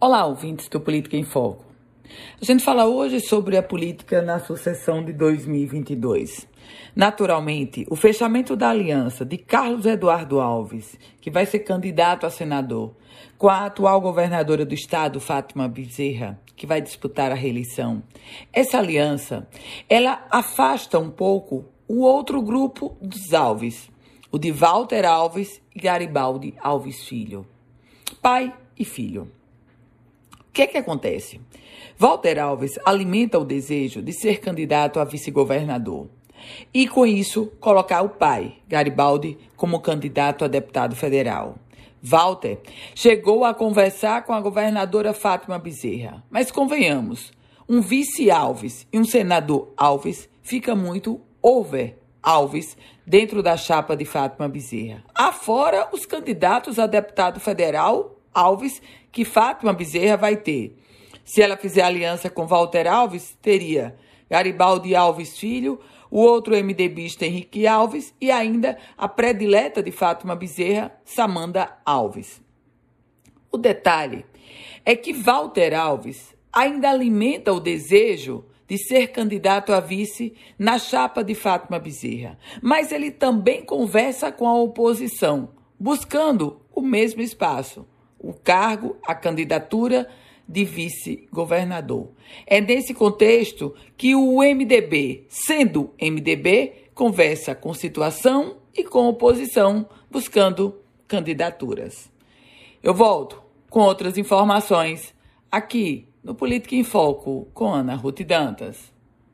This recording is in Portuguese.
Olá, ouvintes do Política em Foco. A gente fala hoje sobre a política na sucessão de 2022. Naturalmente, o fechamento da aliança de Carlos Eduardo Alves, que vai ser candidato a senador, com a atual governadora do estado, Fátima Bezerra, que vai disputar a reeleição. Essa aliança, ela afasta um pouco o outro grupo dos Alves, o de Walter Alves e Garibaldi Alves Filho, pai e filho que é que acontece? Walter Alves alimenta o desejo de ser candidato a vice-governador e, com isso, colocar o pai, Garibaldi, como candidato a deputado federal. Walter chegou a conversar com a governadora Fátima Bezerra, mas convenhamos, um vice Alves e um senador Alves fica muito over Alves dentro da chapa de Fátima Bezerra. Afora os candidatos a deputado federal Alves que Fátima Bezerra vai ter. Se ela fizer aliança com Walter Alves, teria Garibaldi Alves Filho, o outro MDBista Henrique Alves e ainda a predileta de Fátima Bezerra, Samanda Alves. O detalhe é que Walter Alves ainda alimenta o desejo de ser candidato a vice na chapa de Fátima Bezerra, mas ele também conversa com a oposição, buscando o mesmo espaço o cargo, a candidatura de vice-governador. É nesse contexto que o MDB, sendo MDB, conversa com situação e com oposição, buscando candidaturas. Eu volto com outras informações aqui no Política em Foco com Ana Ruth Dantas.